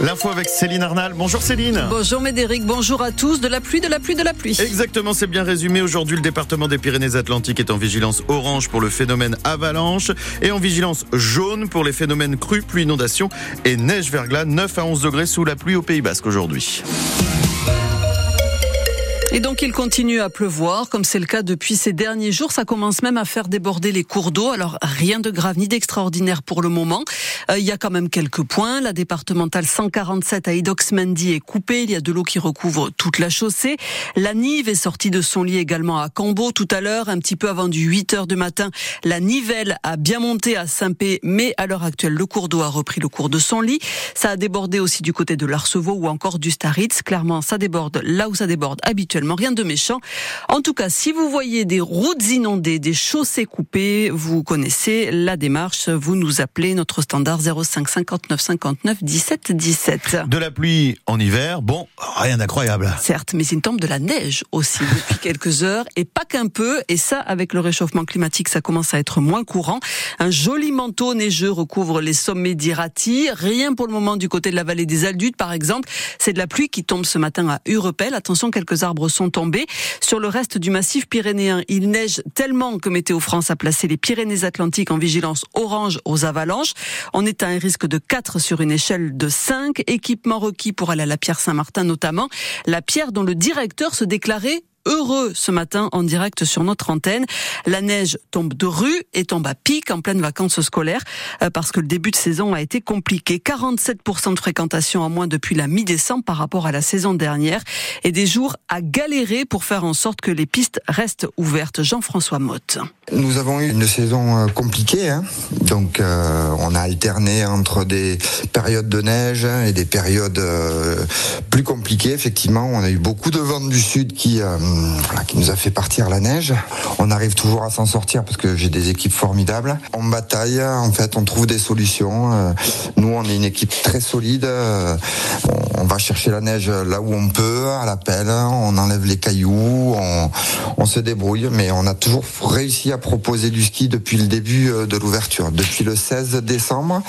L'info avec Céline Arnal. Bonjour Céline. Bonjour Médéric, bonjour à tous. De la pluie, de la pluie, de la pluie. Exactement, c'est bien résumé. Aujourd'hui, le département des Pyrénées-Atlantiques est en vigilance orange pour le phénomène avalanche et en vigilance jaune pour les phénomènes crues, pluie, inondation et neige verglas. 9 à 11 degrés sous la pluie au Pays Basque aujourd'hui. Et donc il continue à pleuvoir, comme c'est le cas depuis ces derniers jours. Ça commence même à faire déborder les cours d'eau. Alors rien de grave ni d'extraordinaire pour le moment. Euh, il y a quand même quelques points. La départementale 147 à Idoxmendi est coupée. Il y a de l'eau qui recouvre toute la chaussée. La Nive est sortie de son lit également à Cambo tout à l'heure, un petit peu avant du 8 heures du matin. La Nivelle a bien monté à Saint-Pé, mais à l'heure actuelle, le cours d'eau a repris le cours de son lit. Ça a débordé aussi du côté de l'Arcevaux ou encore du Staritz. Clairement, ça déborde là où ça déborde habituellement rien de méchant. En tout cas, si vous voyez des routes inondées, des chaussées coupées, vous connaissez la démarche. Vous nous appelez notre standard 05 59 59 17 17. De la pluie en hiver, bon, rien d'incroyable. Certes, mais il tombe de la neige aussi depuis quelques heures et pas qu'un peu. Et ça, avec le réchauffement climatique, ça commence à être moins courant. Un joli manteau neigeux recouvre les sommets d'Irati. Rien pour le moment du côté de la vallée des Aldutes, par exemple. C'est de la pluie qui tombe ce matin à Urepel. Attention, quelques arbres sont tombés. Sur le reste du massif pyrénéen, il neige tellement que Météo France a placé les Pyrénées-Atlantiques en vigilance orange aux avalanches. On est à un risque de 4 sur une échelle de 5. Équipements requis pour aller à la Pierre Saint-Martin notamment. La pierre dont le directeur se déclarait heureux ce matin en direct sur notre antenne. La neige tombe de rue et tombe à pic en pleine vacances scolaires euh, parce que le début de saison a été compliqué. 47% de fréquentation en moins depuis la mi-décembre par rapport à la saison dernière et des jours à galérer pour faire en sorte que les pistes restent ouvertes. Jean-François Motte. Nous avons eu une saison euh, compliquée, hein. donc euh, on a alterné entre des périodes de neige et des périodes plus compliquées. Effectivement, on a eu beaucoup de vent du sud qui qui nous a fait partir la neige. On arrive toujours à s'en sortir parce que j'ai des équipes formidables. On bataille, en fait, on trouve des solutions. Euh, nous, on est une équipe très solide. Euh, on va chercher la neige là où on peut, à la pelle. On enlève les cailloux, on, se débrouille, mais on a toujours réussi à proposer du ski depuis le début euh, de l'ouverture. Depuis le 16 décembre,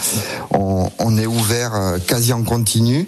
on, est ouvert quasi en continu.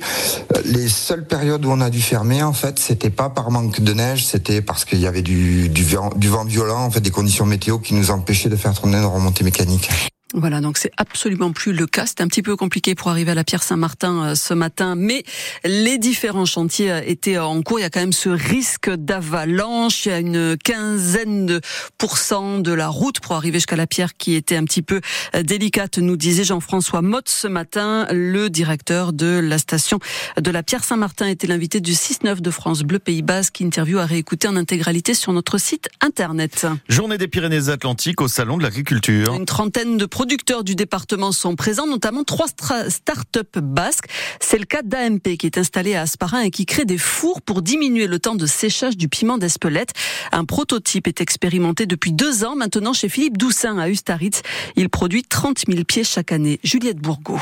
Les seules périodes où on a dû fermer, en fait, c'était pas par manque de neige, parce qu'il y avait du, vent, violent, en des conditions météo qui nous empêchaient de faire tourner nos remontées mécaniques. Voilà, donc c'est absolument plus le cas. C'est un petit peu compliqué pour arriver à la Pierre Saint-Martin euh, ce matin, mais les différents chantiers euh, étaient en cours. Il y a quand même ce risque d'avalanche. Il y a une quinzaine de pourcents de la route pour arriver jusqu'à la Pierre qui était un petit peu euh, délicate, nous disait Jean-François Motte ce matin, le directeur de la station de la Pierre Saint-Martin était l'invité du 6-9 de France Bleu Pays Basque. Interview à réécouter en intégralité sur notre site internet. Journée des Pyrénées-Atlantiques au salon de l'agriculture. Une trentaine de producteurs du département sont présents, notamment trois start-up basques. C'est le cas d'AMP qui est installé à Asparin et qui crée des fours pour diminuer le temps de séchage du piment d'Espelette. Un prototype est expérimenté depuis deux ans maintenant chez Philippe Doussin à Ustaritz. Il produit 30 000 pieds chaque année. Juliette Bourgault.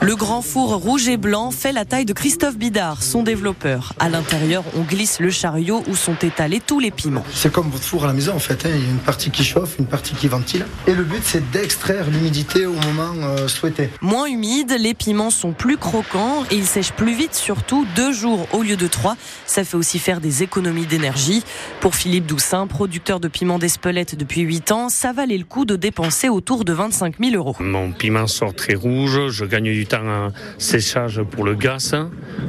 Le grand four rouge et blanc fait la taille de Christophe Bidard, son développeur. À l'intérieur, on glisse le chariot où sont étalés tous les piments. C'est comme votre four à la maison en fait. Hein. Il y a une partie qui chauffe, une partie qui ventile. Et le but, c'est d'extraire l'humidité au moment euh, souhaité. Moins humide, les piments sont plus croquants et ils sèchent plus vite, surtout deux jours au lieu de trois. Ça fait aussi faire des économies d'énergie. Pour Philippe Doussin, producteur de piments d'Espelette depuis 8 ans, ça valait le coup de dépenser autour de 25 000 euros. Mon piment sort très rouge, je gagne du temps en séchage pour le gaz,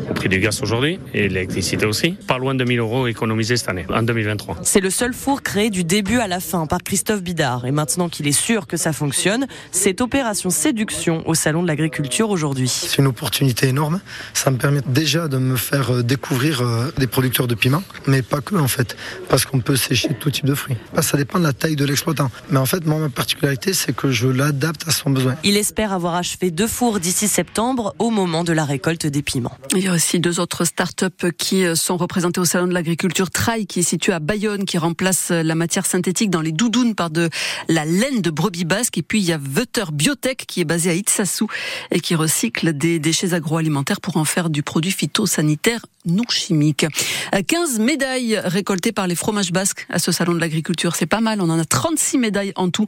au prix du gaz aujourd'hui, et l'électricité aussi. Pas loin de 1000 euros économisés cette année, en 2023. C'est le seul four créé du début à la fin par Christophe Bidard. Et maintenant qu'il est sûr que ça fonctionne, c'est opération séduction au Salon de l'Agriculture aujourd'hui. C'est une opportunité énorme. Ça me permet déjà de me faire euh, découvrir euh, des producteurs de piments, mais pas que en fait, parce qu'on peut sécher tout type de fruits. Ça dépend de la taille de l'exploitant. Mais en fait, moi, ma particularité, c'est que je l'adapte à son besoin. Il espère avoir achevé deux fours d'ici septembre au moment de la récolte des piments. Il y a aussi deux autres start-up qui sont représentées au Salon de l'Agriculture. Trail, qui est situé à Bayonne, qui remplace la matière synthétique dans les doudounes par de la laine de brebis basque. Et puis il y a Vetter Biotech, qui est basé à Itsassou et qui recycle des déchets agroalimentaires pour en faire du produit phytosanitaire non chimique. 15 médailles récoltées par les fromages basques à ce Salon de l'Agriculture. C'est pas mal. On en a 36 médailles en tout.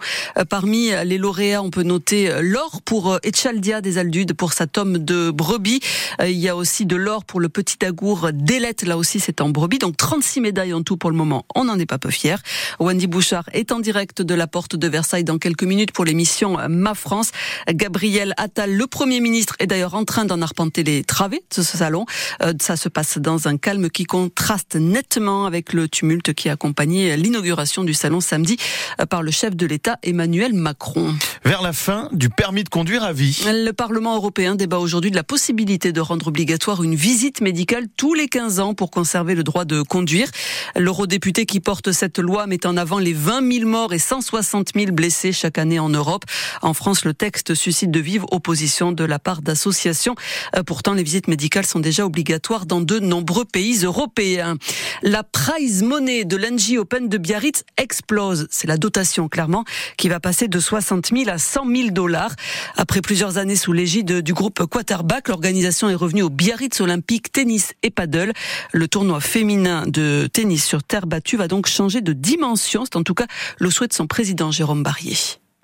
Parmi les lauréats, on peut noter l'or pour Echaldia des Aldus pour sa tome de brebis. Euh, il y a aussi de l'or pour le petit agour d'Élette. Là aussi, c'est en brebis. Donc 36 médailles en tout pour le moment. On n'en est pas peu fiers. Wendy Bouchard est en direct de la porte de Versailles dans quelques minutes pour l'émission Ma France. Gabriel Attal, le Premier ministre, est d'ailleurs en train d'en arpenter les travées de ce salon. Euh, ça se passe dans un calme qui contraste nettement avec le tumulte qui a accompagné l'inauguration du salon samedi euh, par le chef de l'État Emmanuel Macron. Vers la fin du permis de conduire à vie. Le Parlement européen débat aujourd'hui de la possibilité de rendre obligatoire une visite médicale tous les 15 ans pour conserver le droit de conduire. L'eurodéputé qui porte cette loi met en avant les 20 000 morts et 160 000 blessés chaque année en Europe. En France, le texte suscite de vives oppositions de la part d'associations. Euh, pourtant, les visites médicales sont déjà obligatoires dans de nombreux pays européens. La prize money de l'NG Open de Biarritz explose. C'est la dotation, clairement, qui va passer de 60 000 à 100 000 dollars. Après plusieurs années sous l'égide du groupe Quarterback, l'organisation est revenue au Biarritz Olympique Tennis et Paddle. Le tournoi féminin de tennis sur terre battue va donc changer de dimension. C'est en tout cas le souhait de son président Jérôme Barrier.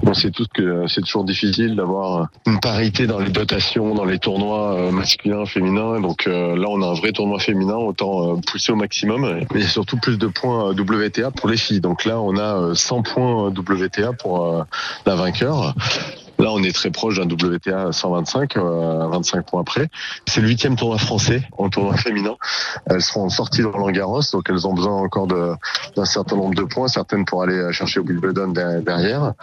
On sait tous que c'est toujours difficile d'avoir une parité dans les dotations, dans les tournois euh, masculins, féminins. Donc euh, là, on a un vrai tournoi féminin, autant euh, pousser au maximum. Mais surtout plus de points WTA pour les filles. Donc là, on a 100 points WTA pour la vainqueur. Là, on est très proche d'un WTA 125, 25 points après. C'est le huitième tournoi français en tournoi féminin. Elles seront sorties de Roland Garros, donc elles ont besoin encore d'un certain nombre de points, certaines pour aller chercher au Wimbledon derrière.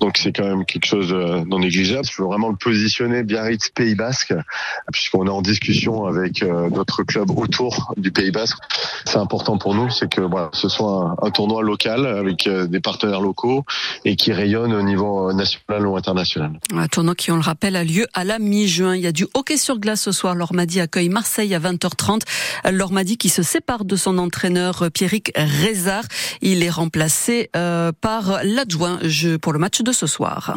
Donc c'est quand même quelque chose non négligeable. Je veux vraiment le positionner Biarritz Pays Basque, puisqu'on est en discussion avec euh, d'autres clubs autour du Pays Basque. C'est important pour nous, c'est que voilà, ce soit un, un tournoi local avec euh, des partenaires locaux et qui rayonne au niveau national ou international. Un tournoi qui, on le rappelle, a lieu à la mi-juin. Il y a du hockey sur glace ce soir. Lormadi accueille Marseille à 20h30. Lormadi qui se sépare de son entraîneur euh, Pierrick Rézard. Il est remplacé euh, par l'adjoint pour le match de ce soir.